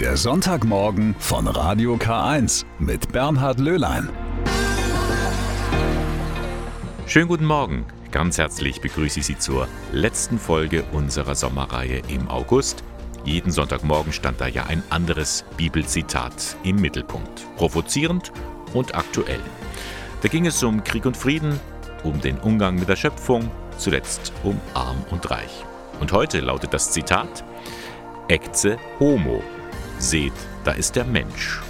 Der Sonntagmorgen von Radio K1 mit Bernhard Löhlein. Schönen guten Morgen. Ganz herzlich begrüße ich Sie zur letzten Folge unserer Sommerreihe im August. Jeden Sonntagmorgen stand da ja ein anderes Bibelzitat im Mittelpunkt. Provozierend und aktuell. Da ging es um Krieg und Frieden, um den Umgang mit der Schöpfung, zuletzt um Arm und Reich. Und heute lautet das Zitat Ecce Homo. Seht, da ist der Mensch.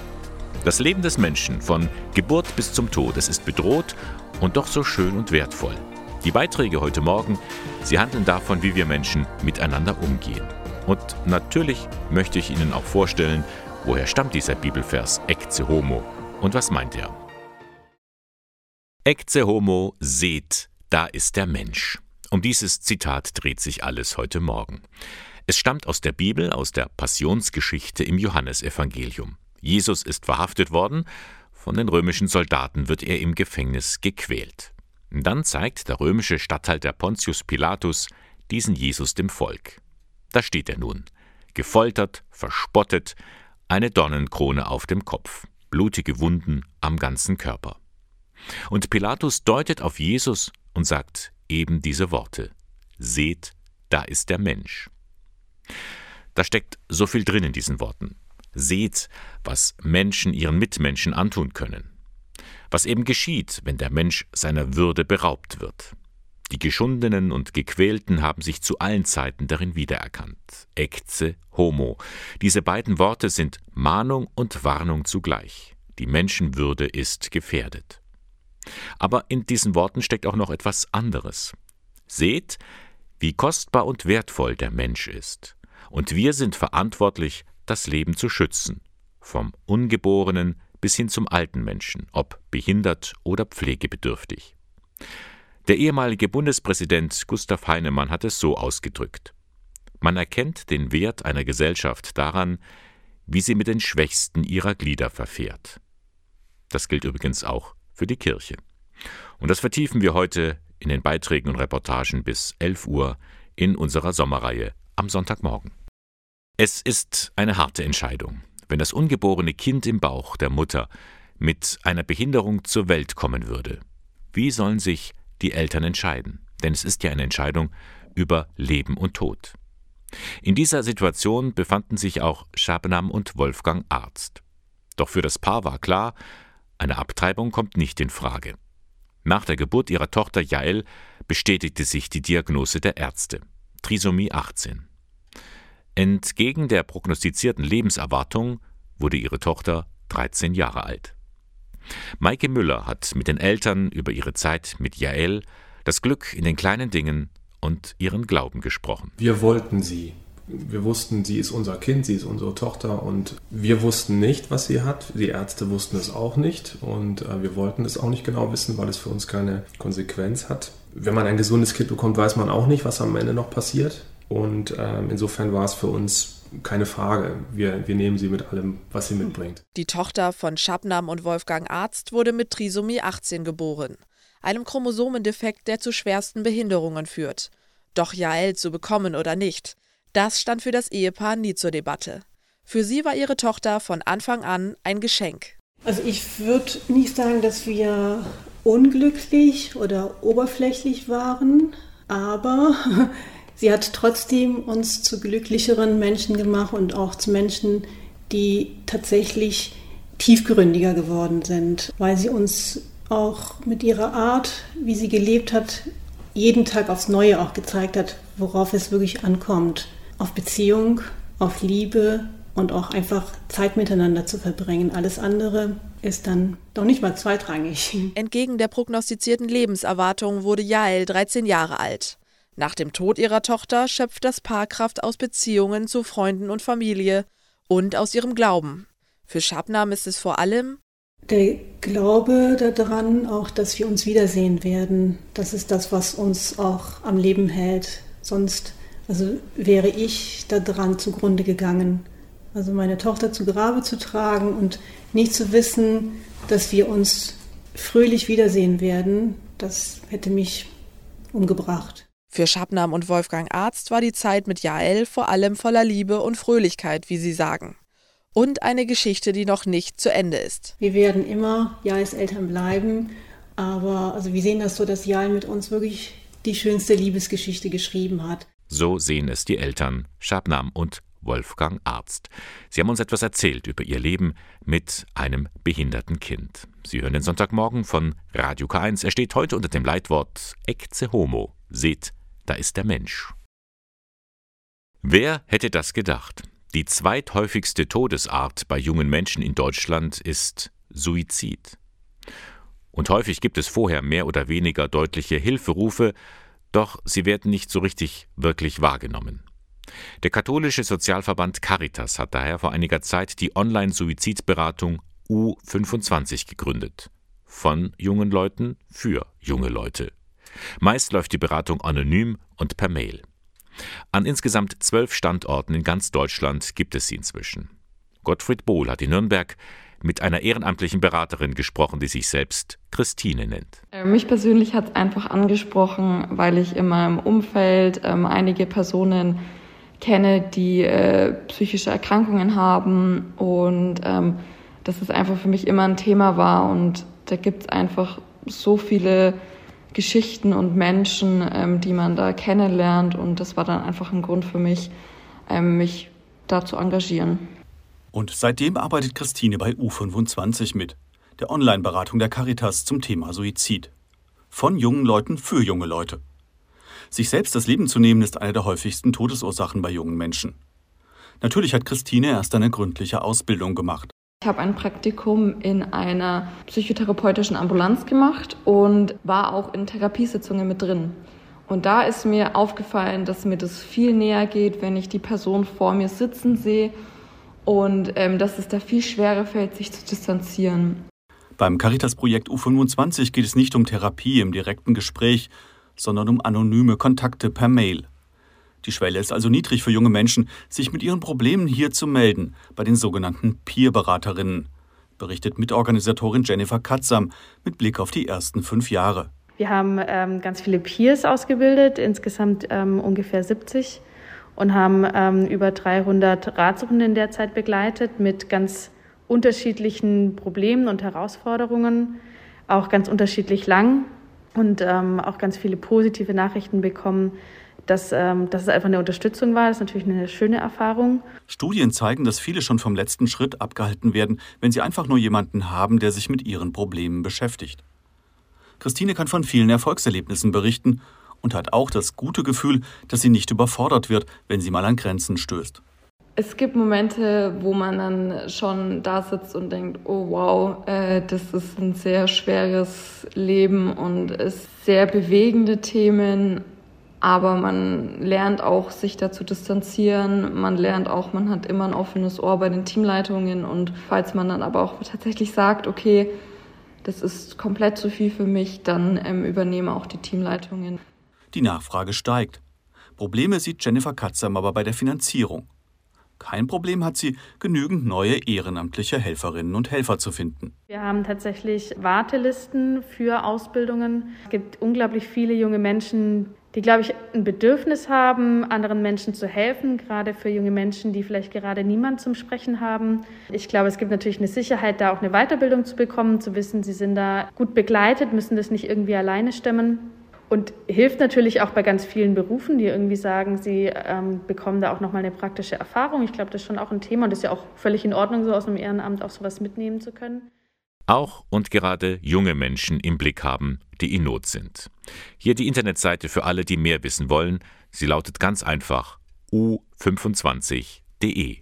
Das Leben des Menschen von Geburt bis zum Tod, es ist bedroht und doch so schön und wertvoll. Die Beiträge heute Morgen, sie handeln davon, wie wir Menschen miteinander umgehen. Und natürlich möchte ich Ihnen auch vorstellen, woher stammt dieser Bibelvers Ecce Homo und was meint er? Ecce Homo, seht, da ist der Mensch. Um dieses Zitat dreht sich alles heute Morgen. Es stammt aus der Bibel, aus der Passionsgeschichte im Johannesevangelium. Jesus ist verhaftet worden, von den römischen Soldaten wird er im Gefängnis gequält. Dann zeigt der römische Statthalter Pontius Pilatus diesen Jesus dem Volk. Da steht er nun, gefoltert, verspottet, eine Dornenkrone auf dem Kopf, blutige Wunden am ganzen Körper. Und Pilatus deutet auf Jesus und sagt eben diese Worte. Seht, da ist der Mensch. Da steckt so viel drin in diesen Worten. Seht, was Menschen ihren Mitmenschen antun können. Was eben geschieht, wenn der Mensch seiner Würde beraubt wird. Die Geschundenen und Gequälten haben sich zu allen Zeiten darin wiedererkannt. Ecce homo. Diese beiden Worte sind Mahnung und Warnung zugleich. Die Menschenwürde ist gefährdet. Aber in diesen Worten steckt auch noch etwas anderes. Seht, wie kostbar und wertvoll der Mensch ist. Und wir sind verantwortlich, das Leben zu schützen, vom Ungeborenen bis hin zum alten Menschen, ob behindert oder pflegebedürftig. Der ehemalige Bundespräsident Gustav Heinemann hat es so ausgedrückt. Man erkennt den Wert einer Gesellschaft daran, wie sie mit den Schwächsten ihrer Glieder verfährt. Das gilt übrigens auch für die Kirche. Und das vertiefen wir heute in den Beiträgen und Reportagen bis 11 Uhr in unserer Sommerreihe am Sonntagmorgen. Es ist eine harte Entscheidung, wenn das ungeborene Kind im Bauch der Mutter mit einer Behinderung zur Welt kommen würde. Wie sollen sich die Eltern entscheiden? Denn es ist ja eine Entscheidung über Leben und Tod. In dieser Situation befanden sich auch Shabnam und Wolfgang Arzt. Doch für das Paar war klar, eine Abtreibung kommt nicht in Frage. Nach der Geburt ihrer Tochter Jael bestätigte sich die Diagnose der Ärzte. Trisomie 18. Entgegen der prognostizierten Lebenserwartung wurde ihre Tochter 13 Jahre alt. Maike Müller hat mit den Eltern über ihre Zeit mit Jael, das Glück in den kleinen Dingen und ihren Glauben gesprochen. Wir wollten sie wir wussten, sie ist unser Kind, sie ist unsere Tochter und wir wussten nicht, was sie hat. Die Ärzte wussten es auch nicht und äh, wir wollten es auch nicht genau wissen, weil es für uns keine Konsequenz hat. Wenn man ein gesundes Kind bekommt, weiß man auch nicht, was am Ende noch passiert. Und äh, insofern war es für uns keine Frage. Wir, wir nehmen sie mit allem, was sie mitbringt. Die Tochter von Schabnam und Wolfgang Arzt wurde mit Trisomie 18 geboren, einem Chromosomendefekt, der zu schwersten Behinderungen führt. Doch Jael zu bekommen oder nicht, das stand für das Ehepaar nie zur Debatte. Für sie war ihre Tochter von Anfang an ein Geschenk. Also ich würde nicht sagen, dass wir unglücklich oder oberflächlich waren, aber sie hat trotzdem uns zu glücklicheren Menschen gemacht und auch zu Menschen, die tatsächlich tiefgründiger geworden sind, weil sie uns auch mit ihrer Art, wie sie gelebt hat, jeden Tag aufs Neue auch gezeigt hat, worauf es wirklich ankommt auf Beziehung, auf Liebe und auch einfach Zeit miteinander zu verbringen. Alles andere ist dann doch nicht mal zweitrangig. Entgegen der prognostizierten Lebenserwartung wurde Jael 13 Jahre alt. Nach dem Tod ihrer Tochter schöpft das Paar Kraft aus Beziehungen zu Freunden und Familie und aus ihrem Glauben. Für Schabnam ist es vor allem der Glaube daran, auch dass wir uns wiedersehen werden. Das ist das, was uns auch am Leben hält. Sonst also wäre ich daran zugrunde gegangen. Also meine Tochter zu Grabe zu tragen und nicht zu wissen, dass wir uns fröhlich wiedersehen werden, das hätte mich umgebracht. Für Schabnam und Wolfgang Arzt war die Zeit mit Jael vor allem voller Liebe und Fröhlichkeit, wie sie sagen. und eine Geschichte, die noch nicht zu Ende ist. Wir werden immer Jais Eltern bleiben, aber also wir sehen das so, dass Jai mit uns wirklich die schönste Liebesgeschichte geschrieben hat. So sehen es die Eltern, Schabnam und Wolfgang Arzt. Sie haben uns etwas erzählt über ihr Leben mit einem behinderten Kind. Sie hören den Sonntagmorgen von Radio K1. Er steht heute unter dem Leitwort Ecce Homo. Seht, da ist der Mensch. Wer hätte das gedacht? Die zweithäufigste Todesart bei jungen Menschen in Deutschland ist Suizid. Und häufig gibt es vorher mehr oder weniger deutliche Hilferufe, doch sie werden nicht so richtig wirklich wahrgenommen. Der katholische Sozialverband Caritas hat daher vor einiger Zeit die Online-Suizidberatung U25 gegründet. Von jungen Leuten für junge Leute. Meist läuft die Beratung anonym und per Mail. An insgesamt zwölf Standorten in ganz Deutschland gibt es sie inzwischen. Gottfried Bohl hat in Nürnberg mit einer ehrenamtlichen Beraterin gesprochen, die sich selbst Christine nennt. Mich persönlich hat es einfach angesprochen, weil ich in meinem Umfeld ähm, einige Personen kenne, die äh, psychische Erkrankungen haben und ähm, dass es einfach für mich immer ein Thema war und da gibt es einfach so viele Geschichten und Menschen, ähm, die man da kennenlernt und das war dann einfach ein Grund für mich, ähm, mich da zu engagieren. Und seitdem arbeitet Christine bei U25 mit, der Online-Beratung der Caritas zum Thema Suizid. Von jungen Leuten für junge Leute. Sich selbst das Leben zu nehmen, ist eine der häufigsten Todesursachen bei jungen Menschen. Natürlich hat Christine erst eine gründliche Ausbildung gemacht. Ich habe ein Praktikum in einer psychotherapeutischen Ambulanz gemacht und war auch in Therapiesitzungen mit drin. Und da ist mir aufgefallen, dass mir das viel näher geht, wenn ich die Person vor mir sitzen sehe und ähm, dass es da viel schwerer fällt, sich zu distanzieren. Beim Caritas-Projekt U25 geht es nicht um Therapie im direkten Gespräch, sondern um anonyme Kontakte per Mail. Die Schwelle ist also niedrig für junge Menschen, sich mit ihren Problemen hier zu melden, bei den sogenannten Peer-Beraterinnen, berichtet Mitorganisatorin Jennifer Katzam mit Blick auf die ersten fünf Jahre. Wir haben ähm, ganz viele Peers ausgebildet, insgesamt ähm, ungefähr 70 und haben ähm, über 300 Ratsuchenden derzeit begleitet mit ganz unterschiedlichen Problemen und Herausforderungen, auch ganz unterschiedlich lang und ähm, auch ganz viele positive Nachrichten bekommen, dass, ähm, dass es einfach eine Unterstützung war. Das ist natürlich eine schöne Erfahrung. Studien zeigen, dass viele schon vom letzten Schritt abgehalten werden, wenn sie einfach nur jemanden haben, der sich mit ihren Problemen beschäftigt. Christine kann von vielen Erfolgserlebnissen berichten und hat auch das gute Gefühl, dass sie nicht überfordert wird, wenn sie mal an Grenzen stößt. Es gibt Momente, wo man dann schon da sitzt und denkt, oh wow, äh, das ist ein sehr schweres Leben und es sehr bewegende Themen, aber man lernt auch, sich da zu distanzieren. Man lernt auch, man hat immer ein offenes Ohr bei den Teamleitungen und falls man dann aber auch tatsächlich sagt, okay, das ist komplett zu viel für mich, dann ähm, übernehmen auch die Teamleitungen. Die Nachfrage steigt. Probleme sieht Jennifer Katzam aber bei der Finanzierung. Kein Problem hat sie, genügend neue ehrenamtliche Helferinnen und Helfer zu finden. Wir haben tatsächlich Wartelisten für Ausbildungen. Es gibt unglaublich viele junge Menschen, die, glaube ich, ein Bedürfnis haben, anderen Menschen zu helfen, gerade für junge Menschen, die vielleicht gerade niemand zum Sprechen haben. Ich glaube, es gibt natürlich eine Sicherheit, da auch eine Weiterbildung zu bekommen, zu wissen, sie sind da gut begleitet, müssen das nicht irgendwie alleine stemmen. Und hilft natürlich auch bei ganz vielen Berufen, die irgendwie sagen, sie ähm, bekommen da auch nochmal eine praktische Erfahrung. Ich glaube, das ist schon auch ein Thema und ist ja auch völlig in Ordnung, so aus einem Ehrenamt auch sowas mitnehmen zu können. Auch und gerade junge Menschen im Blick haben, die in Not sind. Hier die Internetseite für alle, die mehr wissen wollen. Sie lautet ganz einfach u25.de.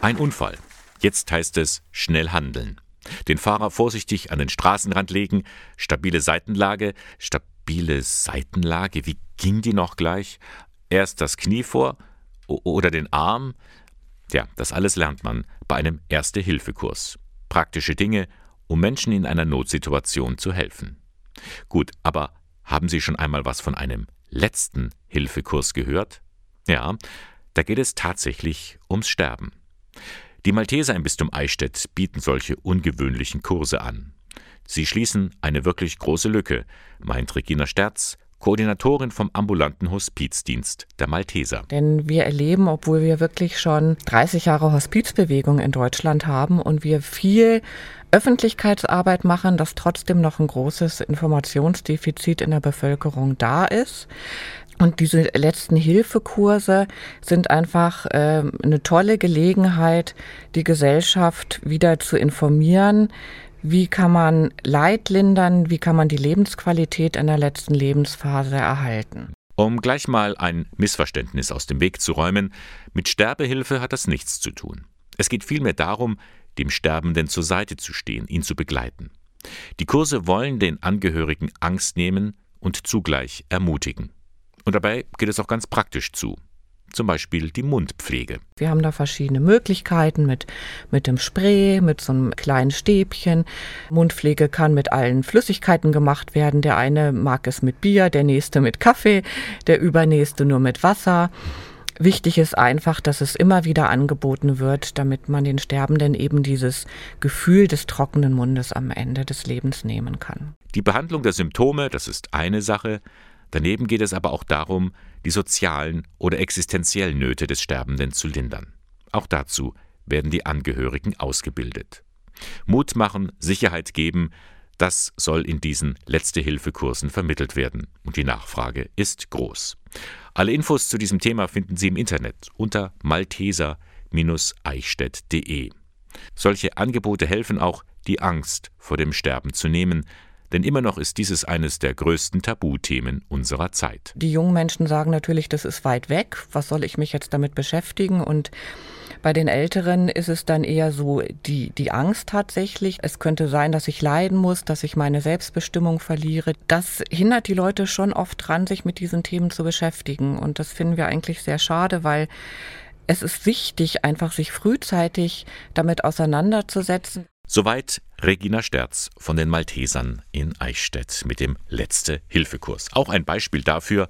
Ein Unfall. Jetzt heißt es schnell handeln. Den Fahrer vorsichtig an den Straßenrand legen, stabile Seitenlage, stabile Seitenlage, wie ging die noch gleich? Erst das Knie vor oder den Arm? Ja, das alles lernt man bei einem Erste-Hilfe-Kurs. Praktische Dinge, um Menschen in einer Notsituation zu helfen. Gut, aber haben Sie schon einmal was von einem letzten Hilfekurs gehört? Ja, da geht es tatsächlich ums Sterben. Die Malteser im Bistum Eichstätt bieten solche ungewöhnlichen Kurse an. Sie schließen eine wirklich große Lücke, meint Regina Sterz, Koordinatorin vom ambulanten Hospizdienst der Malteser. Denn wir erleben, obwohl wir wirklich schon 30 Jahre Hospizbewegung in Deutschland haben und wir viel Öffentlichkeitsarbeit machen, dass trotzdem noch ein großes Informationsdefizit in der Bevölkerung da ist. Und diese letzten Hilfekurse sind einfach äh, eine tolle Gelegenheit, die Gesellschaft wieder zu informieren. Wie kann man Leid lindern? Wie kann man die Lebensqualität in der letzten Lebensphase erhalten? Um gleich mal ein Missverständnis aus dem Weg zu räumen, mit Sterbehilfe hat das nichts zu tun. Es geht vielmehr darum, dem Sterbenden zur Seite zu stehen, ihn zu begleiten. Die Kurse wollen den Angehörigen Angst nehmen und zugleich ermutigen. Und dabei geht es auch ganz praktisch zu. Zum Beispiel die Mundpflege. Wir haben da verschiedene Möglichkeiten mit, mit dem Spray, mit so einem kleinen Stäbchen. Mundpflege kann mit allen Flüssigkeiten gemacht werden. Der eine mag es mit Bier, der nächste mit Kaffee, der übernächste nur mit Wasser. Wichtig ist einfach, dass es immer wieder angeboten wird, damit man den Sterbenden eben dieses Gefühl des trockenen Mundes am Ende des Lebens nehmen kann. Die Behandlung der Symptome, das ist eine Sache. Daneben geht es aber auch darum, die sozialen oder existenziellen Nöte des Sterbenden zu lindern. Auch dazu werden die Angehörigen ausgebildet. Mut machen, Sicherheit geben, das soll in diesen Letzte-Hilfe-Kursen vermittelt werden und die Nachfrage ist groß. Alle Infos zu diesem Thema finden Sie im Internet unter malteser-eichstätt.de. Solche Angebote helfen auch, die Angst vor dem Sterben zu nehmen, denn immer noch ist dieses eines der größten Tabuthemen unserer Zeit. Die jungen Menschen sagen natürlich, das ist weit weg, was soll ich mich jetzt damit beschäftigen? Und bei den Älteren ist es dann eher so die, die Angst tatsächlich. Es könnte sein, dass ich leiden muss, dass ich meine Selbstbestimmung verliere. Das hindert die Leute schon oft dran, sich mit diesen Themen zu beschäftigen. Und das finden wir eigentlich sehr schade, weil es ist wichtig, einfach sich frühzeitig damit auseinanderzusetzen. Soweit Regina Sterz von den Maltesern in Eichstätt mit dem Letzte-Hilfe-Kurs. Auch ein Beispiel dafür,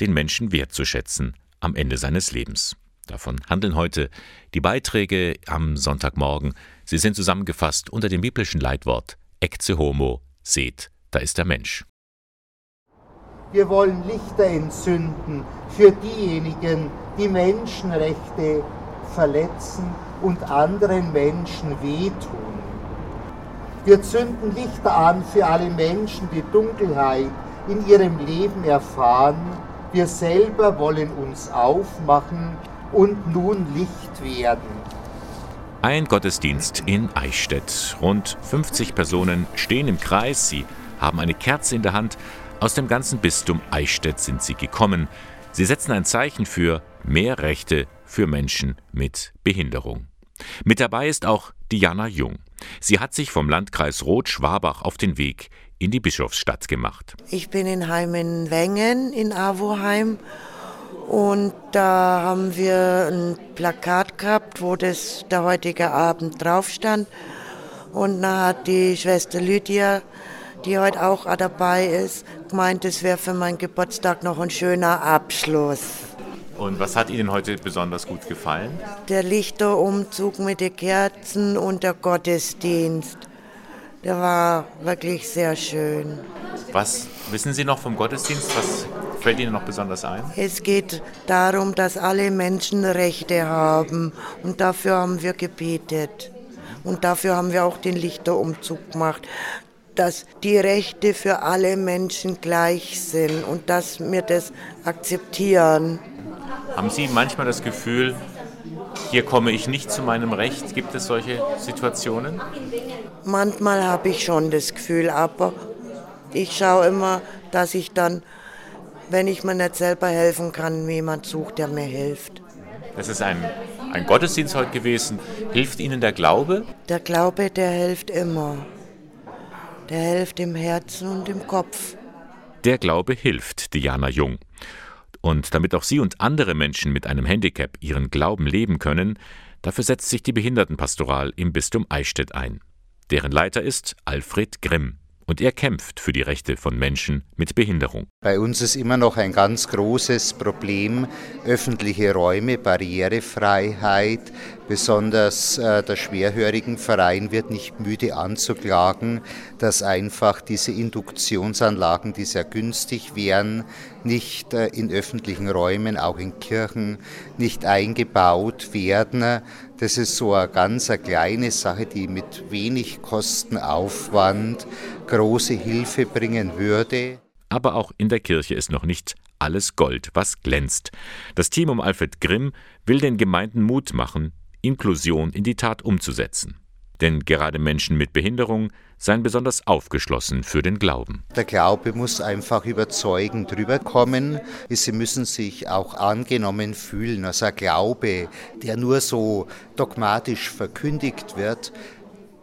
den Menschen wertzuschätzen am Ende seines Lebens. Davon handeln heute die Beiträge am Sonntagmorgen. Sie sind zusammengefasst unter dem biblischen Leitwort Ecce Homo, seht, da ist der Mensch. Wir wollen Lichter entzünden für diejenigen, die Menschenrechte verletzen und anderen Menschen wehtun. Wir zünden Lichter an für alle Menschen, die Dunkelheit in ihrem Leben erfahren. Wir selber wollen uns aufmachen und nun Licht werden. Ein Gottesdienst in Eichstätt. Rund 50 Personen stehen im Kreis. Sie haben eine Kerze in der Hand. Aus dem ganzen Bistum Eichstätt sind sie gekommen. Sie setzen ein Zeichen für mehr Rechte für Menschen mit Behinderung. Mit dabei ist auch Diana Jung. Sie hat sich vom Landkreis Roth-Schwabach auf den Weg in die Bischofsstadt gemacht. Ich bin in Heimen-Wengen in Avoheim und da haben wir ein Plakat gehabt, wo das der heutige Abend drauf stand. Und da hat die Schwester Lydia, die heute auch dabei ist, gemeint, es wäre für meinen Geburtstag noch ein schöner Abschluss. Und was hat Ihnen heute besonders gut gefallen? Der Lichterumzug mit den Kerzen und der Gottesdienst. Der war wirklich sehr schön. Was wissen Sie noch vom Gottesdienst? Was fällt Ihnen noch besonders ein? Es geht darum, dass alle Menschen Rechte haben. Und dafür haben wir gebetet. Und dafür haben wir auch den Lichterumzug gemacht. Dass die Rechte für alle Menschen gleich sind und dass wir das akzeptieren. Haben Sie manchmal das Gefühl, hier komme ich nicht zu meinem Recht? Gibt es solche Situationen? Manchmal habe ich schon das Gefühl, aber ich schaue immer, dass ich dann, wenn ich mir nicht selber helfen kann, jemand sucht, der mir hilft. Das ist ein, ein Gottesdienst heute gewesen. Hilft Ihnen der Glaube? Der Glaube, der hilft immer. Der hilft im Herzen und im Kopf. Der Glaube hilft, Diana Jung. Und damit auch Sie und andere Menschen mit einem Handicap ihren Glauben leben können, dafür setzt sich die Behindertenpastoral im Bistum Eichstätt ein. Deren Leiter ist Alfred Grimm. Und er kämpft für die Rechte von Menschen mit Behinderung. Bei uns ist immer noch ein ganz großes Problem öffentliche Räume, Barrierefreiheit. Besonders äh, der Schwerhörigenverein wird nicht müde anzuklagen, dass einfach diese Induktionsanlagen, die sehr günstig wären, nicht äh, in öffentlichen Räumen, auch in Kirchen, nicht eingebaut werden. Das ist so eine ganz eine kleine Sache, die mit wenig Kostenaufwand große Hilfe bringen würde. Aber auch in der Kirche ist noch nicht alles Gold, was glänzt. Das Team um Alfred Grimm will den Gemeinden Mut machen, Inklusion in die Tat umzusetzen. Denn gerade Menschen mit Behinderung seien besonders aufgeschlossen für den Glauben. Der Glaube muss einfach überzeugend rüberkommen. Sie müssen sich auch angenommen fühlen. Also ein Glaube, der nur so dogmatisch verkündigt wird,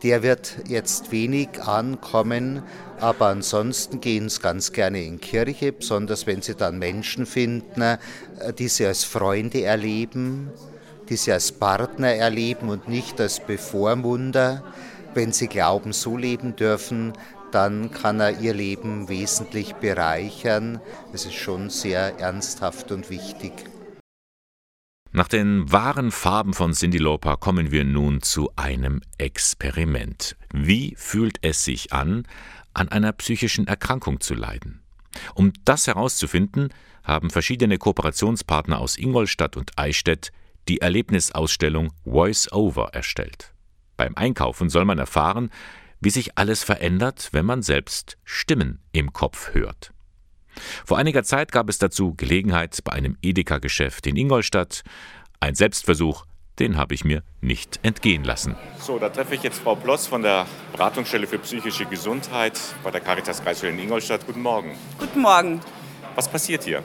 der wird jetzt wenig ankommen, aber ansonsten gehen sie ganz gerne in Kirche, besonders wenn sie dann Menschen finden, die sie als Freunde erleben, die sie als Partner erleben und nicht als Bevormunder. Wenn sie Glauben so leben dürfen, dann kann er ihr Leben wesentlich bereichern. Es ist schon sehr ernsthaft und wichtig. Nach den wahren Farben von Cindy Lauper kommen wir nun zu einem Experiment. Wie fühlt es sich an, an einer psychischen Erkrankung zu leiden? Um das herauszufinden, haben verschiedene Kooperationspartner aus Ingolstadt und Eichstätt die Erlebnisausstellung Voice Over erstellt. Beim Einkaufen soll man erfahren, wie sich alles verändert, wenn man selbst Stimmen im Kopf hört. Vor einiger Zeit gab es dazu Gelegenheit bei einem Edeka-Geschäft in Ingolstadt. Ein Selbstversuch, den habe ich mir nicht entgehen lassen. So, da treffe ich jetzt Frau Ploss von der Beratungsstelle für psychische Gesundheit bei der Caritas Kreisstelle in Ingolstadt. Guten Morgen. Guten Morgen. Was passiert hier?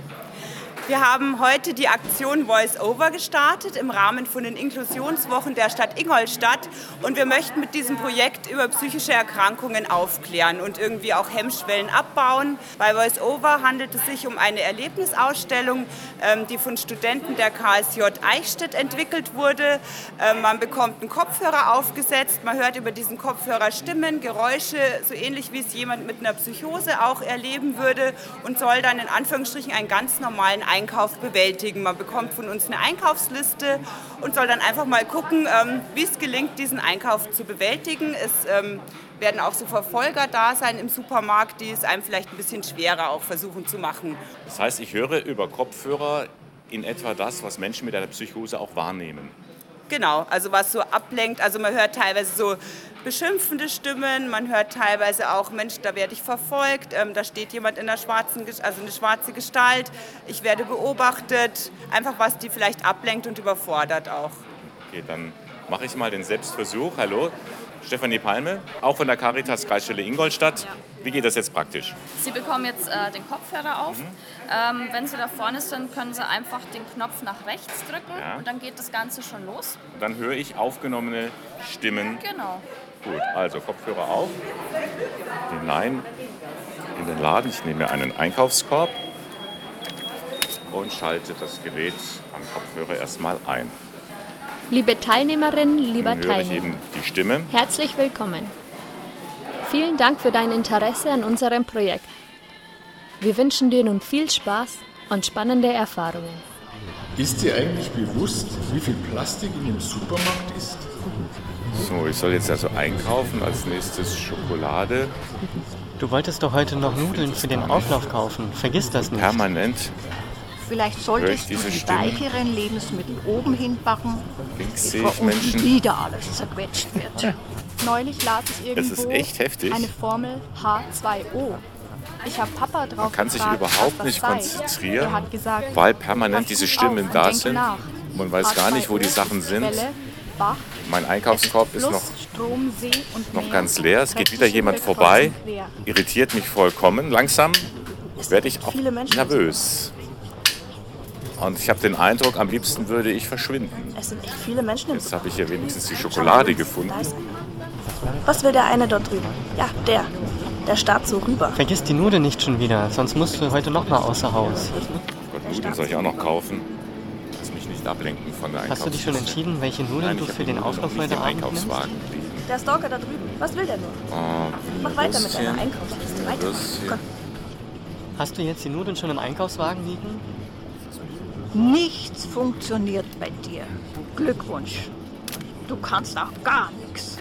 Wir haben heute die Aktion Voice Over gestartet im Rahmen von den Inklusionswochen der Stadt Ingolstadt und wir möchten mit diesem Projekt über psychische Erkrankungen aufklären und irgendwie auch Hemmschwellen abbauen. Bei Voice Over handelt es sich um eine Erlebnisausstellung, ähm, die von Studenten der KSJ Eichstätt entwickelt wurde. Ähm, man bekommt einen Kopfhörer aufgesetzt, man hört über diesen Kopfhörer Stimmen, Geräusche, so ähnlich wie es jemand mit einer Psychose auch erleben würde und soll dann in Anführungsstrichen einen ganz normalen Einkauf bewältigen. Man bekommt von uns eine Einkaufsliste und soll dann einfach mal gucken, ähm, wie es gelingt, diesen Einkauf zu bewältigen. Es ähm, werden auch so Verfolger da sein im Supermarkt, die es einem vielleicht ein bisschen schwerer auch versuchen zu machen. Das heißt, ich höre über Kopfhörer in etwa das, was Menschen mit einer Psychose auch wahrnehmen. Genau, also was so ablenkt. Also man hört teilweise so beschimpfende Stimmen, man hört teilweise auch, Mensch, da werde ich verfolgt, ähm, da steht jemand in der schwarzen, also eine schwarze Gestalt, ich werde beobachtet, einfach was die vielleicht ablenkt und überfordert auch. Okay, dann mache ich mal den Selbstversuch. Hallo, Stefanie Palme, auch von der Caritas Kreisstelle Ingolstadt. Ja. Wie geht das jetzt praktisch? Sie bekommen jetzt äh, den Kopfhörer auf. Mhm. Ähm, wenn Sie da vorne sind, können Sie einfach den Knopf nach rechts drücken ja. und dann geht das Ganze schon los. Dann höre ich aufgenommene Stimmen. Genau. Gut, also Kopfhörer auf, hinein in den Laden. Ich nehme mir einen Einkaufskorb und schalte das Gerät am Kopfhörer erstmal ein. Liebe Teilnehmerinnen, lieber Teilnehmer, die Stimme. herzlich willkommen. Vielen Dank für dein Interesse an unserem Projekt. Wir wünschen dir nun viel Spaß und spannende Erfahrungen. Ist dir eigentlich bewusst, wie viel Plastik in dem Supermarkt ist? So, ich soll jetzt also einkaufen. Als nächstes Schokolade. Du wolltest doch heute noch Nudeln für den Auflauf kaufen. Vergiss das nicht. Permanent. Vielleicht solltest du diese die weicheren Lebensmittel oben hinbacken, Links sehe bevor ich unten Menschen. wieder alles zerquetscht wird. Neulich las ich irgendwo Das ist echt heftig. eine Formel H2O. Ich habe Papa drauf Man kann sich gefragt, überhaupt nicht konzentrieren, Er hat gesagt, weil permanent diese Stimmen auf da sind. nach. Man weiß gar nicht, wo die H2O, Sachen sind. Quelle, Bach, Mein Einkaufskorb ist Fluss, noch, Strom, See und noch ganz leer. Es geht wieder jemand vorbei. Irritiert mich vollkommen. Langsam werde ich auch viele Menschen nervös. Und ich habe den Eindruck, am liebsten würde ich verschwinden. Es sind echt viele Menschen im Jetzt habe ich hier wenigstens die Schokolade gefunden. Was will der eine dort drüben? Ja, der. Der starrt so rüber. Vergiss die Nudeln nicht schon wieder, sonst musst du heute noch mal außer Haus. Gott, Nudeln soll ich auch noch kaufen. Lass mich nicht ablenken von der Hast du dich schon entschieden, welche Nudeln Nein, du für den Auflauf heute Abend nimmst? Einkaufswagen der Stalker da drüben. Was will der nur? Oh, Mach weiter mit deiner Einkaufsliste. Weiter. Hast du jetzt die Nudeln schon im Einkaufswagen liegen? Nichts funktioniert bei dir. Glückwunsch. Du kannst auch gar nichts.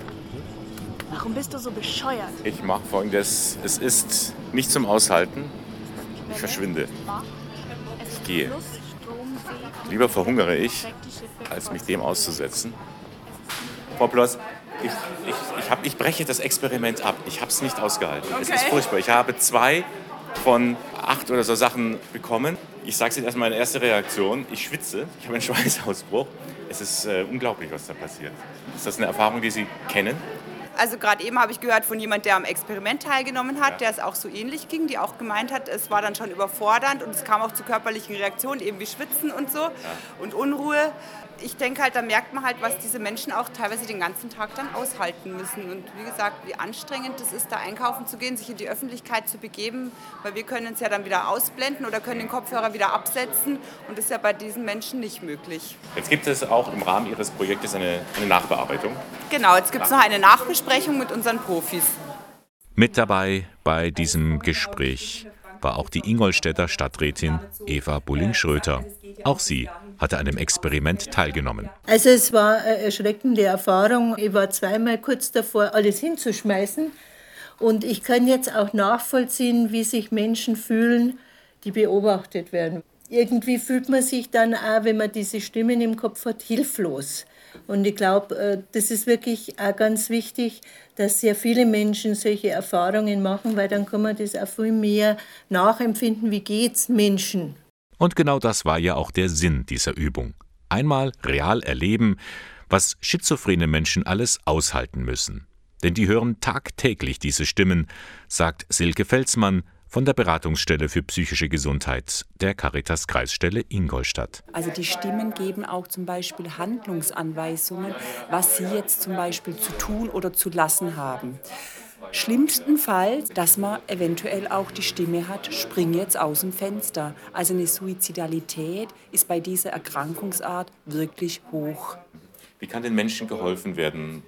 Warum bist du so bescheuert? Ich mache folgendes. Es ist nicht zum Aushalten. Ich verschwinde. Ich gehe. Lieber verhungere ich, als mich dem auszusetzen. Frau Ploss, ich, ich, ich, hab, ich breche das Experiment ab. Ich habe es nicht ausgehalten. Es ist Okay. furchtbar. Ich habe zwei von acht oder so Sachen bekommen. Ich sage es jetzt erstmal meine erste Reaktion. Ich schwitze. Ich habe einen Schweißausbruch. Es ist äh, unglaublich, was da passiert. Ist das eine Erfahrung, die Sie kennen? Also gerade eben habe ich gehört von jemand, der am Experiment teilgenommen hat, der es auch so ähnlich ging, die auch gemeint hat, es war dann schon überfordernd und es kam auch zu körperlichen Reaktionen, eben wie Schwitzen und so und Unruhe. Ich denke halt, da merkt man halt, was diese Menschen auch teilweise den ganzen Tag dann aushalten müssen. Und wie gesagt, wie anstrengend es ist, da einkaufen zu gehen, sich in die Öffentlichkeit zu begeben, weil wir können es ja dann wieder ausblenden oder können den Kopfhörer wieder absetzen und das ist ja bei diesen Menschen nicht möglich. Jetzt gibt es auch im Rahmen Ihres Projektes eine, eine Nachbearbeitung. Genau, jetzt gibt es noch eine Nachbesprechung mit unseren Profis. Mit dabei bei diesem Gespräch war auch die Ingolstädter Stadträtin Eva Bulling-Schröter. Auch sie hatte an dem Experiment teilgenommen. Also es war eine erschreckende Erfahrung. Ich war zweimal kurz davor, alles hinzuschmeißen. Und ich kann jetzt auch nachvollziehen, wie sich Menschen fühlen, die beobachtet werden. Irgendwie fühlt man sich dann auch, wenn man diese Stimmen im Kopf hat, hilflos. Und ich glaube, das ist wirklich auch ganz wichtig, dass sehr viele Menschen solche Erfahrungen machen, weil dann kann man das auch viel mehr nachempfinden, wie geht's Menschen. Und genau das war ja auch der Sinn dieser Übung. Einmal real erleben, was schizophrene Menschen alles aushalten müssen. Denn die hören tagtäglich diese Stimmen, sagt Silke Felsmann von der Beratungsstelle für psychische Gesundheit der Caritas Kreisstelle Ingolstadt. Also die Stimmen geben auch zum Beispiel Handlungsanweisungen, was sie jetzt zum Beispiel zu tun oder zu lassen haben. Schlimmstenfalls, dass man eventuell auch die Stimme hat, spring jetzt aus dem Fenster. Also eine Suizidalität ist bei dieser Erkrankungsart wirklich hoch. Wie kann den Menschen geholfen werden,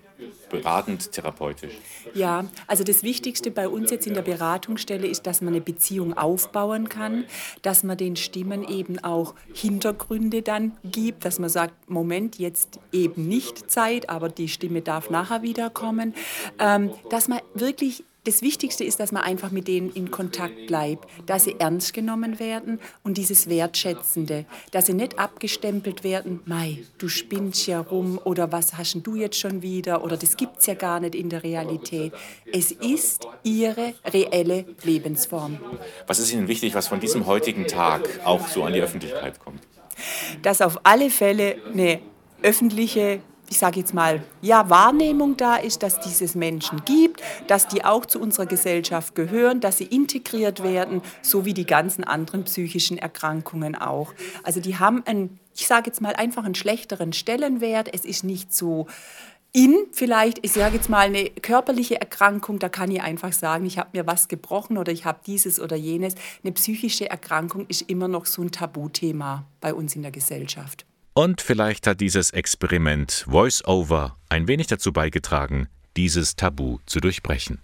beratend, therapeutisch? Ja, also das Wichtigste bei uns jetzt in der Beratungsstelle ist, dass man eine Beziehung aufbauen kann, dass man den Stimmen eben auch Hintergründe dann gibt, dass man sagt, Moment, jetzt eben nicht Zeit, aber die Stimme darf nachher wiederkommen, ähm, dass man wirklich das Wichtigste ist, dass man einfach mit denen in Kontakt bleibt, dass sie ernst genommen werden und dieses Wertschätzende, dass sie nicht abgestempelt werden, Mai, du spinnst ja rum oder was hast du jetzt schon wieder oder das gibt's ja gar nicht in der Realität. Es ist ihre reelle Lebensform. Was ist Ihnen wichtig, was von diesem heutigen Tag auch so an die Öffentlichkeit kommt? Dass auf alle Fälle eine öffentliche ich sage jetzt mal, ja, Wahrnehmung da ist, dass dieses Menschen gibt, dass die auch zu unserer Gesellschaft gehören, dass sie integriert werden, so wie die ganzen anderen psychischen Erkrankungen auch. Also die haben einen, ich sage jetzt mal, einfach einen schlechteren Stellenwert. Es ist nicht so in vielleicht, ich sage jetzt mal, eine körperliche Erkrankung, da kann ich einfach sagen, ich habe mir was gebrochen oder ich habe dieses oder jenes. Eine psychische Erkrankung ist immer noch so ein Tabuthema bei uns in der Gesellschaft. Und vielleicht hat dieses Experiment Voice-Over ein wenig dazu beigetragen, dieses Tabu zu durchbrechen.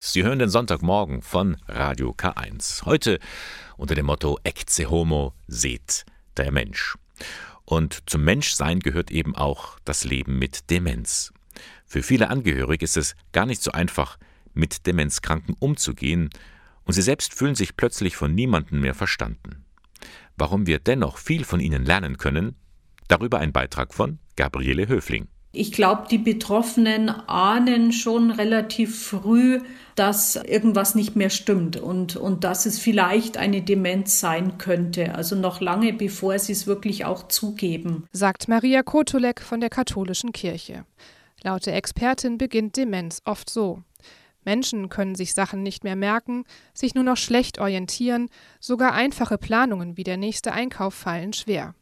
Sie hören den Sonntagmorgen von Radio K1. Heute unter dem Motto Ecce Homo, seht der Mensch. Und zum Menschsein gehört eben auch das Leben mit Demenz. Für viele Angehörige ist es gar nicht so einfach, mit Demenzkranken umzugehen, und sie selbst fühlen sich plötzlich von niemandem mehr verstanden. Warum wir dennoch viel von ihnen lernen können, darüber ein Beitrag von Gabriele Höfling. Ich glaube, die Betroffenen ahnen schon relativ früh, dass irgendwas nicht mehr stimmt und, und dass es vielleicht eine Demenz sein könnte. Also noch lange bevor sie es wirklich auch zugeben. Sagt Maria Kotulek von der Katholischen Kirche. Laut der Expertin beginnt Demenz oft so. Menschen können sich Sachen nicht mehr merken, sich nur noch schlecht orientieren, sogar einfache Planungen wie der nächste Einkauf fallen schwer.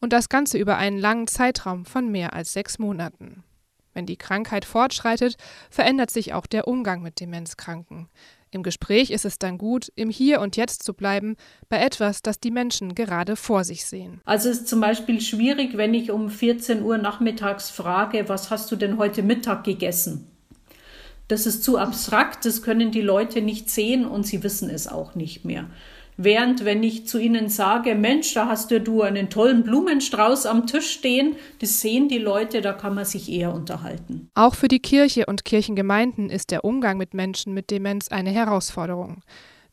Und das Ganze über einen langen Zeitraum von mehr als sechs Monaten. Wenn die Krankheit fortschreitet, verändert sich auch der Umgang mit Demenzkranken. Im Gespräch ist es dann gut, im Hier und Jetzt zu bleiben, bei etwas, das die Menschen gerade vor sich sehen. Also es ist zum Beispiel schwierig, wenn ich um 14 Uhr nachmittags frage, was hast du denn heute Mittag gegessen? Das ist zu abstrakt, das können die Leute nicht sehen und sie wissen es auch nicht mehr. Während wenn ich zu ihnen sage, Mensch, da hast du einen tollen Blumenstrauß am Tisch stehen, das sehen die Leute, da kann man sich eher unterhalten. Auch für die Kirche und Kirchengemeinden ist der Umgang mit Menschen mit Demenz eine Herausforderung.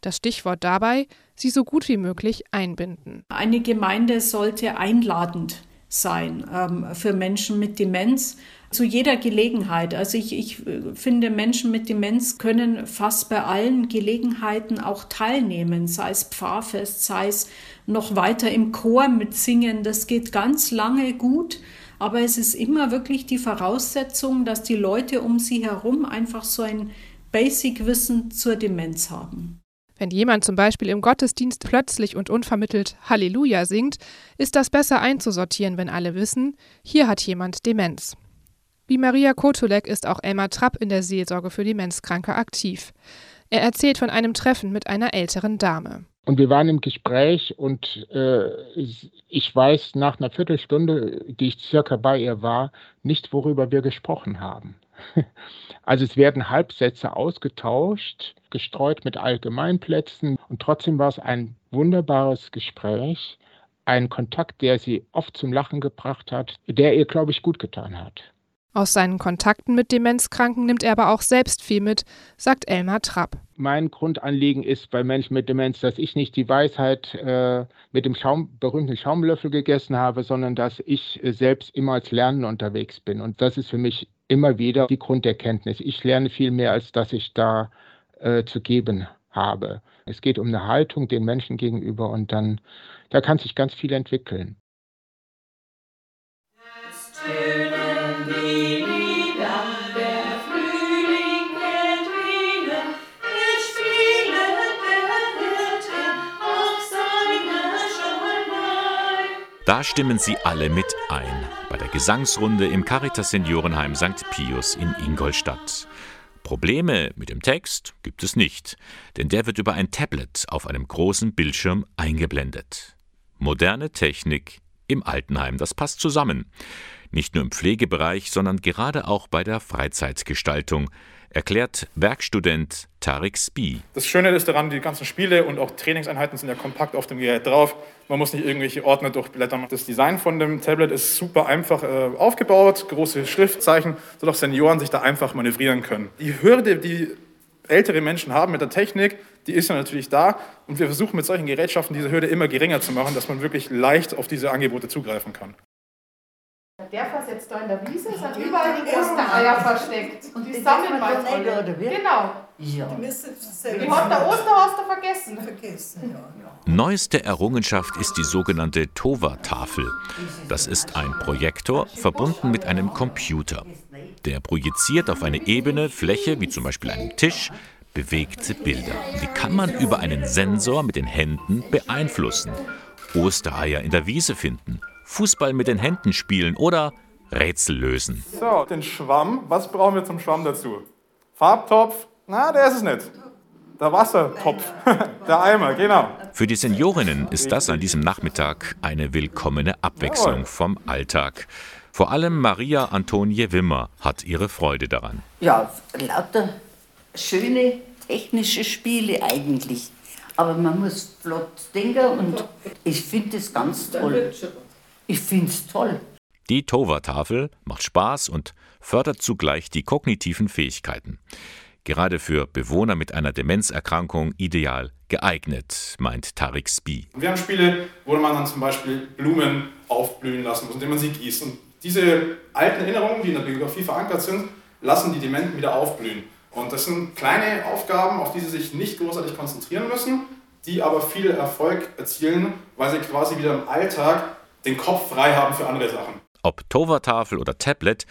Das Stichwort dabei, sie so gut wie möglich einbinden. Eine Gemeinde sollte einladend sein ähm, für Menschen mit Demenz zu jeder Gelegenheit. Also ich, ich äh, finde, Menschen mit Demenz können fast bei allen Gelegenheiten auch teilnehmen, sei es Pfarrfest, sei es noch weiter im Chor mitsingen. Das geht ganz lange gut. Aber es ist immer wirklich die Voraussetzung, dass die Leute um sie herum einfach so ein Basic-Wissen zur Demenz haben. Wenn jemand zum Beispiel im Gottesdienst plötzlich und unvermittelt Halleluja singt, ist das besser einzusortieren, wenn alle wissen, hier hat jemand Demenz. Wie Maria Kotulek ist auch Elmar Trapp in der Seelsorge für Demenzkranke aktiv. Er erzählt von einem Treffen mit einer älteren Dame. Und wir waren im Gespräch und äh, ich weiß nach einer Viertelstunde, die ich circa bei ihr war, nicht, worüber wir gesprochen haben. Also es werden Halbsätze ausgetauscht, gestreut mit Allgemeinplätzen und trotzdem war es ein wunderbares Gespräch, ein Kontakt, der sie oft zum Lachen gebracht hat, der ihr, glaube ich, gut getan hat. Aus seinen Kontakten mit Demenzkranken nimmt er aber auch selbst viel mit, sagt Elmar Trapp. Mein Grundanliegen ist bei Menschen mit Demenz, dass ich nicht die Weisheit äh, mit dem Schaum, berühmten Schaumlöffel gegessen habe, sondern dass ich äh, selbst immer als Lernender unterwegs bin. Und das ist für mich immer wieder die Grunderkenntnis. Ich lerne viel mehr, als dass ich da äh, zu geben habe. Es geht um eine Haltung den Menschen gegenüber und dann, da kann sich ganz viel entwickeln. Da stimmen sie alle mit ein bei der Gesangsrunde im Caritas Seniorenheim St. Pius in Ingolstadt. Probleme mit dem Text gibt es nicht, denn der wird über ein Tablet auf einem großen Bildschirm eingeblendet. Moderne Technik im Altenheim, das passt zusammen. Nicht nur im Pflegebereich, sondern gerade auch bei der Freizeitgestaltung erklärt Werkstudent Tarek Spie. Das Schöne ist daran, die ganzen Spiele und auch Trainingseinheiten sind ja kompakt auf dem Gerät drauf. Man muss nicht irgendwelche Ordner durchblättern. Das Design von dem Tablet ist super einfach äh, aufgebaut, große Schriftzeichen, sodass Senioren sich da einfach manövrieren können. Die Hürde, die ältere Menschen haben mit der Technik, die ist ja natürlich da. Und wir versuchen mit solchen Gerätschaften diese Hürde immer geringer zu machen, dass man wirklich leicht auf diese Angebote zugreifen kann. Der versetzt da in der Wiese, sind überall die Ostereier versteckt. Und die sammeln jetzt alle. Genau. Ja. Die hat der Osterhaster vergessen. vergessen ja. Neueste Errungenschaft ist die sogenannte TOVA-Tafel. Das ist ein Projektor verbunden mit einem Computer. Der projiziert auf eine ebene Fläche, wie zum Beispiel einem Tisch, bewegte Bilder. Die kann man über einen Sensor mit den Händen beeinflussen. Ostereier in der Wiese finden Fußball mit den Händen spielen oder Rätsel lösen. So, den Schwamm. Was brauchen wir zum Schwamm dazu? Farbtopf? Na, der ist es nicht. Der Wassertopf, der Eimer, genau. Für die Seniorinnen ist das an diesem Nachmittag eine willkommene Abwechslung vom Alltag. Vor allem Maria Antonie Wimmer hat ihre Freude daran. Ja, lauter schöne technische Spiele eigentlich. Aber man muss flott denken und ich finde das ganz toll. Ich finde es toll. Die Tova-Tafel macht Spaß und fördert zugleich die kognitiven Fähigkeiten. Gerade für Bewohner mit einer Demenzerkrankung ideal geeignet, meint Tarik Spie. Wir haben Spiele, wo man dann zum Beispiel Blumen aufblühen lassen muss, indem man sie gießt. Und diese alten Erinnerungen, die in der Biografie verankert sind, lassen die Dementen wieder aufblühen. Und das sind kleine Aufgaben, auf die sie sich nicht großartig konzentrieren müssen, die aber viel Erfolg erzielen, weil sie quasi wieder im Alltag den Kopf frei haben für andere Sachen. Ob Tovertafel oder Tablet,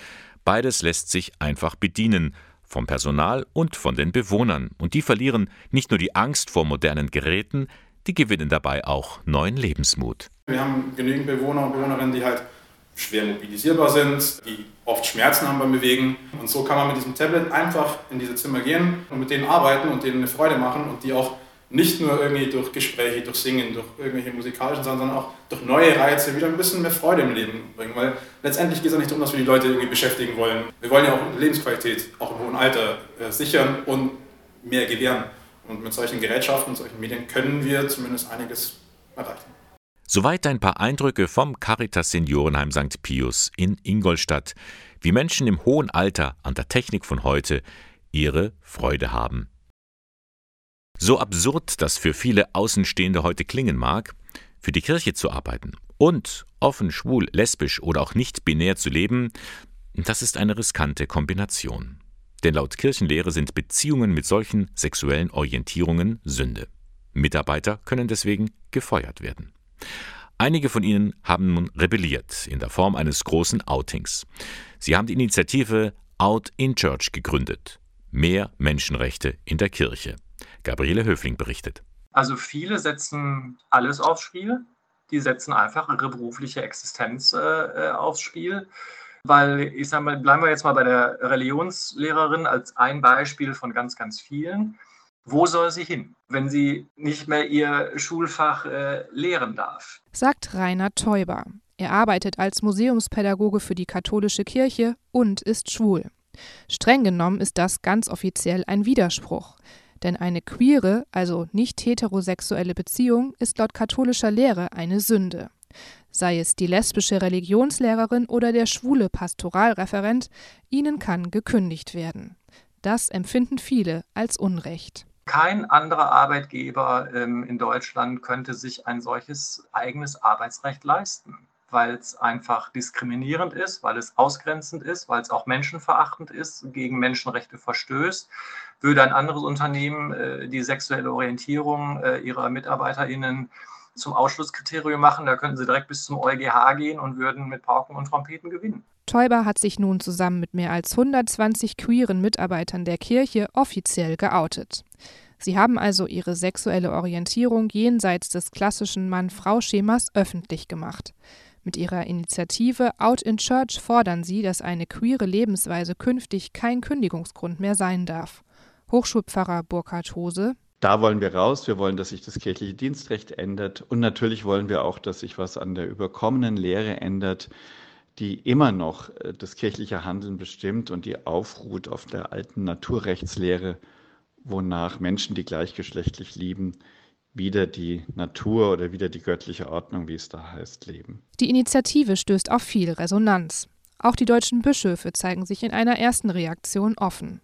beides lässt sich einfach bedienen. Vom Personal und von den Bewohnern. Und die verlieren nicht nur die Angst vor modernen Geräten, die gewinnen dabei auch neuen Lebensmut. Wir haben genügend Bewohner und Bewohnerinnen, die halt schwer mobilisierbar sind, die oft Schmerzen haben beim Bewegen. Und so kann man mit diesem Tablet einfach in diese Zimmer gehen und mit denen arbeiten und denen eine Freude machen und die auch nicht nur irgendwie durch Gespräche, durch Singen, durch irgendwelche musikalischen Sachen, sondern auch durch neue Reize wieder ein bisschen mehr Freude im Leben bringen. Weil letztendlich geht es ja nicht darum, dass wir die Leute irgendwie beschäftigen wollen. Wir wollen ja auch Lebensqualität, auch im hohen Alter, äh, sichern und mehr gewähren. Und mit solchen Gerätschaften und solchen Medien können wir zumindest einiges erreichen. Soweit ein paar Eindrücke vom Caritas Seniorenheim St. Pius in Ingolstadt, wie Menschen im hohen Alter an der Technik von heute ihre Freude haben. So absurd das für viele Außenstehende heute klingen mag, für die Kirche zu arbeiten und offen, schwul, lesbisch oder auch nicht binär zu leben, das ist eine riskante Kombination. Denn laut Kirchenlehre sind Beziehungen mit solchen sexuellen Orientierungen Sünde. Mitarbeiter können deswegen gefeuert werden. Einige von ihnen haben nun rebelliert in der Form eines großen Outings. Sie haben die Initiative Out in Church gegründet. Mehr Menschenrechte in der Kirche. Gabriele Höfling berichtet. Also viele setzen alles aufs Spiel. Die setzen einfach ihre berufliche Existenz äh, äh aufs Spiel. Weil, ich sage mal, bleiben wir jetzt mal bei der Religionslehrerin als ein Beispiel von ganz, ganz vielen. Wo soll sie hin, wenn sie nicht mehr ihr Schulfach äh, lehren darf? Sagt Rainer Teuber. Er arbeitet als Museumspädagoge für die katholische Kirche und ist schwul. Streng genommen ist das ganz offiziell ein Widerspruch. Denn eine queere, also nicht heterosexuelle Beziehung ist laut katholischer Lehre eine Sünde. Sei es die lesbische Religionslehrerin oder der schwule Pastoralreferent, ihnen kann gekündigt werden. Das empfinden viele als Unrecht. Kein anderer Arbeitgeber ähm, in Deutschland könnte sich ein solches eigenes Arbeitsrecht leisten, weil es einfach diskriminierend ist, weil es ausgrenzend ist, weil es auch menschenverachtend ist, gegen Menschenrechte verstößt. Würde ein anderes Unternehmen äh, die sexuelle Orientierung äh, ihrer MitarbeiterInnen zum Ausschlusskriterium machen, da könnten sie direkt bis zum EuGH gehen und würden mit Pauken und Trompeten gewinnen. Teuber hat sich nun zusammen mit mehr als 120 queeren Mitarbeitern der Kirche offiziell geoutet. Sie haben also ihre sexuelle Orientierung jenseits des klassischen Mann-Frau-Schemas öffentlich gemacht. Mit ihrer Initiative Out in Church fordern sie, dass eine queere Lebensweise künftig kein Kündigungsgrund mehr sein darf. Hochschulpfarrer Burkhard Hose. Da wollen wir raus. Wir wollen, dass sich das kirchliche Dienstrecht ändert. Und natürlich wollen wir auch, dass sich was an der überkommenen Lehre ändert, die immer noch äh, das kirchliche Handeln bestimmt und die aufruht auf der alten Naturrechtslehre, wonach Menschen, die gleichgeschlechtlich lieben, wieder die Natur oder wieder die göttliche Ordnung, wie es da heißt, leben. Die Initiative stößt auf viel Resonanz. Auch die deutschen Bischöfe zeigen sich in einer ersten Reaktion offen.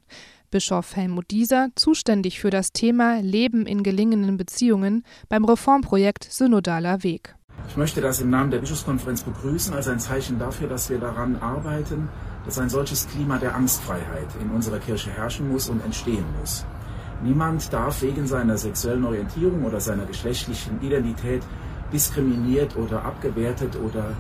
Bischof Helmut Dieser, zuständig für das Thema Leben in gelingenden Beziehungen beim Reformprojekt Synodaler Weg. Ich möchte das im Namen der Bischofskonferenz begrüßen als ein Zeichen dafür, dass wir daran arbeiten, dass ein solches Klima der Angstfreiheit in unserer Kirche herrschen muss und entstehen muss. Niemand darf wegen seiner sexuellen Orientierung oder seiner geschlechtlichen Identität diskriminiert oder abgewertet oder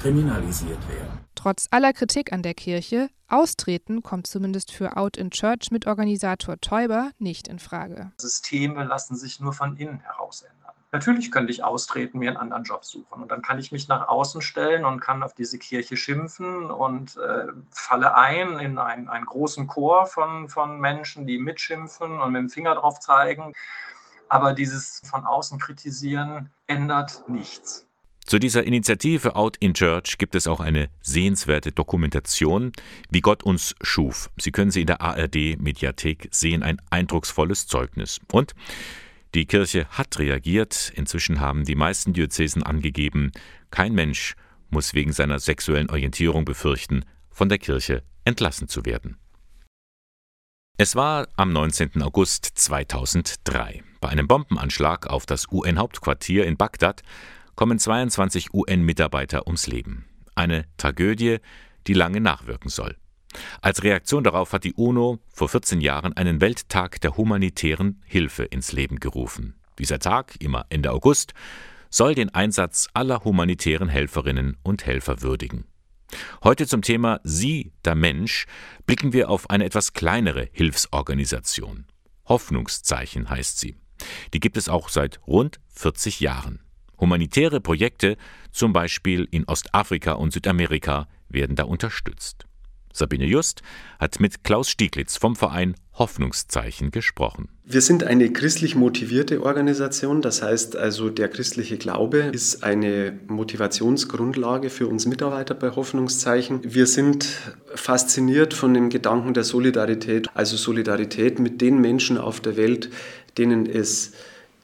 kriminalisiert werden. Trotz aller Kritik an der Kirche, Austreten kommt zumindest für Out in Church mit Organisator Teuber nicht in Frage. Systeme lassen sich nur von innen heraus ändern. Natürlich könnte ich austreten, mir einen anderen Job suchen. Und dann kann ich mich nach außen stellen und kann auf diese Kirche schimpfen und äh, falle ein in ein, einen großen Chor von, von Menschen, die mitschimpfen und mit dem Finger drauf zeigen. Aber dieses von außen kritisieren ändert nichts. Zu dieser Initiative Out in Church gibt es auch eine sehenswerte Dokumentation, wie Gott uns schuf. Sie können sie in der ARD Mediathek sehen, ein eindrucksvolles Zeugnis. Und die Kirche hat reagiert. Inzwischen haben die meisten Diözesen angegeben, kein Mensch muss wegen seiner sexuellen Orientierung befürchten, von der Kirche entlassen zu werden. Es war am 19. August 2003. Bei einem Bombenanschlag auf das UN-Hauptquartier in Bagdad kommen 22 UN-Mitarbeiter ums Leben. Eine Tragödie, die lange nachwirken soll. Als Reaktion darauf hat die UNO vor 14 Jahren einen Welttag der humanitären Hilfe ins Leben gerufen. Dieser Tag, immer Ende August, soll den Einsatz aller humanitären Helferinnen und Helfer würdigen. Heute zum Thema Sie, der Mensch, blicken wir auf eine etwas kleinere Hilfsorganisation. Hoffnungszeichen heißt sie. Die gibt es auch seit rund 40 Jahren. Humanitäre Projekte, zum Beispiel in Ostafrika und Südamerika, werden da unterstützt. Sabine Just hat mit Klaus Stieglitz vom Verein Hoffnungszeichen gesprochen. Wir sind eine christlich motivierte Organisation, das heißt also der christliche Glaube ist eine Motivationsgrundlage für uns Mitarbeiter bei Hoffnungszeichen. Wir sind fasziniert von dem Gedanken der Solidarität, also Solidarität mit den Menschen auf der Welt, denen es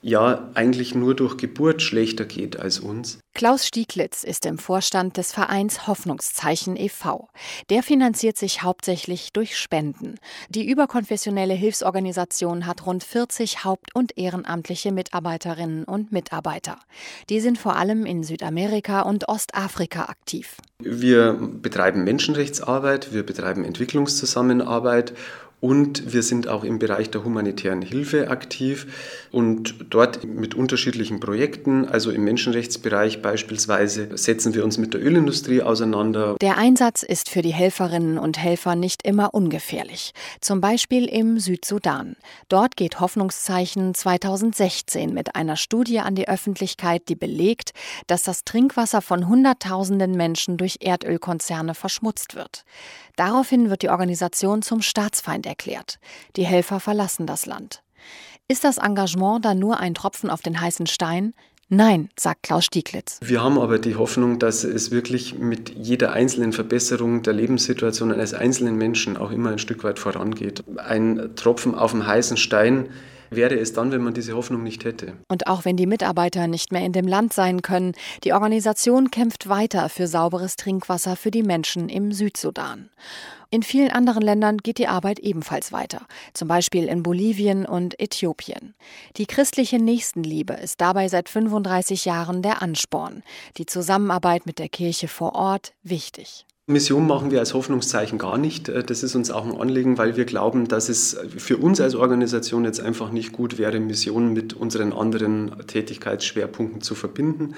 ja eigentlich nur durch Geburt schlechter geht als uns. Klaus Stieglitz ist im Vorstand des Vereins Hoffnungszeichen e.V. Der finanziert sich hauptsächlich durch Spenden. Die überkonfessionelle Hilfsorganisation hat rund 40 haupt- und ehrenamtliche Mitarbeiterinnen und Mitarbeiter. Die sind vor allem in Südamerika und Ostafrika aktiv. Wir betreiben Menschenrechtsarbeit, wir betreiben Entwicklungszusammenarbeit und wir sind auch im Bereich der humanitären Hilfe aktiv und dort mit unterschiedlichen Projekten, also im Menschenrechtsbereich beispielsweise, setzen wir uns mit der Ölindustrie auseinander. Der Einsatz ist für die Helferinnen und Helfer nicht immer ungefährlich. Zum Beispiel im Südsudan. Dort geht Hoffnungszeichen 2016 mit einer Studie an die Öffentlichkeit, die belegt, dass das Trinkwasser von Hunderttausenden Menschen durch Erdölkonzerne verschmutzt wird. Daraufhin wird die Organisation zum Staatsfeind erklärt. Die Helfer verlassen das Land. Ist das Engagement dann nur ein Tropfen auf den heißen Stein? Nein, sagt Klaus Stieglitz. Wir haben aber die Hoffnung, dass es wirklich mit jeder einzelnen Verbesserung der Lebenssituation eines einzelnen Menschen auch immer ein Stück weit vorangeht. Ein Tropfen auf dem heißen Stein wäre es dann, wenn man diese Hoffnung nicht hätte. Und auch wenn die Mitarbeiter nicht mehr in dem Land sein können, die Organisation kämpft weiter für sauberes Trinkwasser für die Menschen im Südsudan. In vielen anderen Ländern geht die Arbeit ebenfalls weiter, zum Beispiel in Bolivien und Äthiopien. Die christliche Nächstenliebe ist dabei seit 35 Jahren der Ansporn, die Zusammenarbeit mit der Kirche vor Ort wichtig. Mission machen wir als Hoffnungszeichen gar nicht. Äh, das ist uns auch ein Anliegen, weil wir glauben, dass es für uns als Organisation jetzt einfach nicht gut wäre, Missionen mit unseren anderen Tätigkeitsschwerpunkten zu verbinden.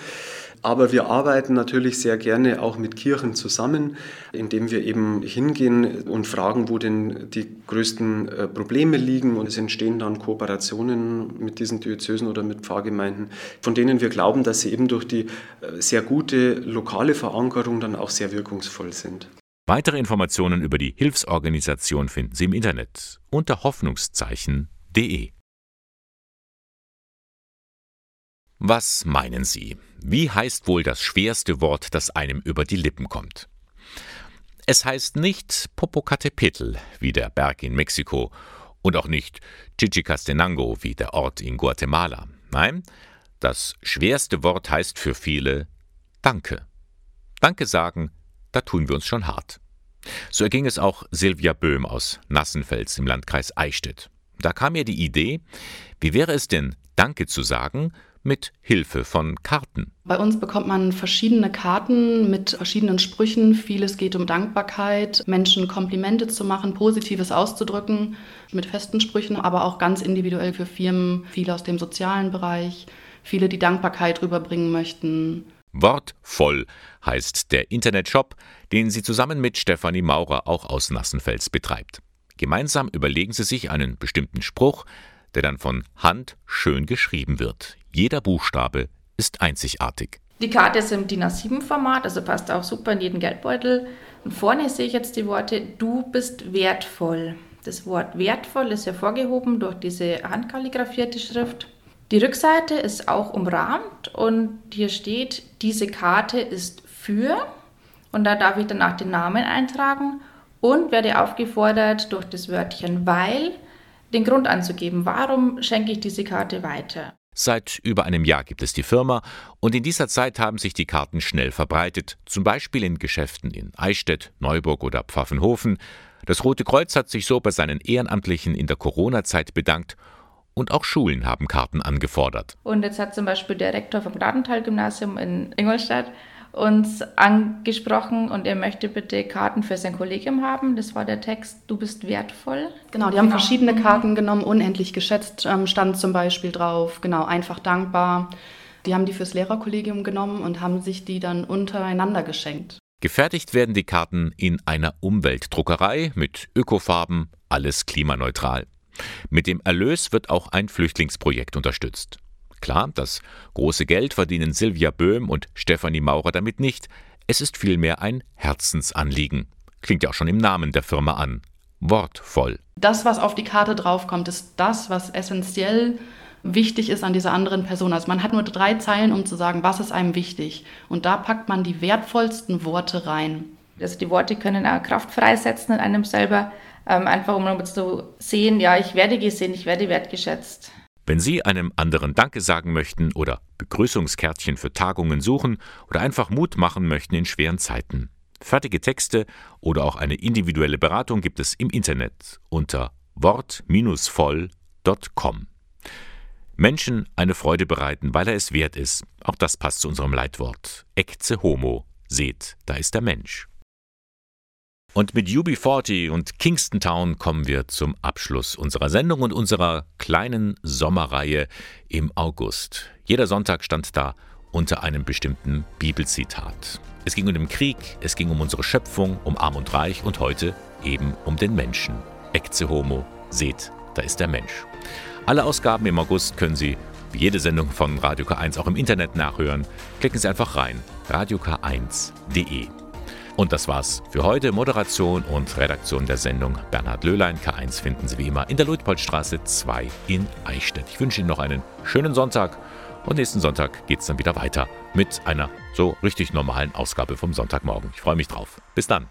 Aber wir arbeiten natürlich sehr gerne auch mit Kirchen zusammen, indem wir eben hingehen und fragen, wo denn die größten äh, Probleme liegen. Und es entstehen dann Kooperationen mit diesen Diözesen oder mit Pfarrgemeinden, von denen wir glauben, dass sie eben durch die äh, sehr gute lokale Verankerung dann auch sehr wirkungsvoll sind. Weitere Informationen über die Hilfsorganisation finden Sie im Internet unter hoffnungszeichen.de. Was meinen Sie? Wie heißt wohl das schwerste Wort, das einem über die Lippen kommt? Es heißt nicht Popocatépetl wie der Berg in Mexiko und auch nicht Chichicastenango wie der Ort in Guatemala. Nein, das schwerste Wort heißt für viele Danke. Danke sagen da tun wir uns schon hart. So erging es auch Silvia Böhm aus Nassenfels im Landkreis Eichstätt. Da kam ihr die Idee, wie wäre es denn, Danke zu sagen, mit Hilfe von Karten. Bei uns bekommt man verschiedene Karten mit verschiedenen Sprüchen. Vieles geht um Dankbarkeit, Menschen Komplimente zu machen, Positives auszudrücken mit festen Sprüchen, aber auch ganz individuell für Firmen, viele aus dem sozialen Bereich, viele, die Dankbarkeit rüberbringen möchten. Wortvoll heißt der Internetshop, den sie zusammen mit Stefanie Maurer auch aus Nassenfels betreibt. Gemeinsam überlegen sie sich einen bestimmten Spruch, der dann von Hand schön geschrieben wird. Jeder Buchstabe ist einzigartig. Die Karte ist im DIN A7-Format, also passt auch super in jeden Geldbeutel. Und vorne sehe ich jetzt die Worte Du bist wertvoll. Das Wort wertvoll ist hervorgehoben durch diese handkalligrafierte Schrift. Die Rückseite ist auch umrahmt und hier steht, diese Karte ist für und da darf ich danach den Namen eintragen und werde aufgefordert, durch das Wörtchen weil den Grund anzugeben, warum schenke ich diese Karte weiter. Seit über einem Jahr gibt es die Firma und in dieser Zeit haben sich die Karten schnell verbreitet, zum Beispiel in Geschäften in Eichstätt, Neuburg oder Pfaffenhofen. Das Rote Kreuz hat sich so bei seinen Ehrenamtlichen in der Corona-Zeit bedankt und auch Schulen haben Karten angefordert. Und jetzt hat zum Beispiel der Rektor vom Gnadental-Gymnasium in Ingolstadt uns angesprochen und er möchte bitte Karten für sein Kollegium haben. Das war der Text, du bist wertvoll. Genau, die haben genau. verschiedene Karten genommen, unendlich geschätzt ähm, stand zum Beispiel drauf, genau, einfach dankbar. Die haben die fürs Lehrerkollegium genommen und haben sich die dann untereinander geschenkt. Gefertigt werden die Karten in einer Umweltdruckerei mit Ökofarben, alles klimaneutral. Mit dem Erlös wird auch ein Flüchtlingsprojekt unterstützt. Klar, das große Geld verdienen Silvia Böhm und Stefanie Maurer damit nicht. Es ist vielmehr ein Herzensanliegen. Klingt ja auch schon im Namen der Firma an. Wortvoll. Das, was auf die Karte draufkommt, ist das, was essentiell wichtig ist an dieser anderen Person. Also man hat nur drei Zeilen, um zu sagen, was ist einem wichtig. Und da packt man die wertvollsten Worte rein. Also die Worte können auch Kraft freisetzen in einem selber, ähm, einfach um zu sehen, ja, ich werde gesehen, ich werde wertgeschätzt. Wenn Sie einem anderen Danke sagen möchten oder Begrüßungskärtchen für Tagungen suchen oder einfach Mut machen möchten in schweren Zeiten. Fertige Texte oder auch eine individuelle Beratung gibt es im Internet unter wort-voll.com. Menschen eine Freude bereiten, weil er es wert ist. Auch das passt zu unserem Leitwort. Ecce homo. Seht, da ist der Mensch. Und mit UB40 und Kingston Town kommen wir zum Abschluss unserer Sendung und unserer kleinen Sommerreihe im August. Jeder Sonntag stand da unter einem bestimmten Bibelzitat. Es ging um den Krieg, es ging um unsere Schöpfung, um Arm und Reich und heute eben um den Menschen. Ecce Homo, seht, da ist der Mensch. Alle Ausgaben im August können Sie, wie jede Sendung von Radio K1, auch im Internet nachhören. Klicken Sie einfach rein, radiok1.de. Und das war's für heute. Moderation und Redaktion der Sendung Bernhard Löhlein. K1 finden Sie wie immer in der Luitpoldstraße 2 in Eichstätt. Ich wünsche Ihnen noch einen schönen Sonntag und nächsten Sonntag geht's dann wieder weiter mit einer so richtig normalen Ausgabe vom Sonntagmorgen. Ich freue mich drauf. Bis dann.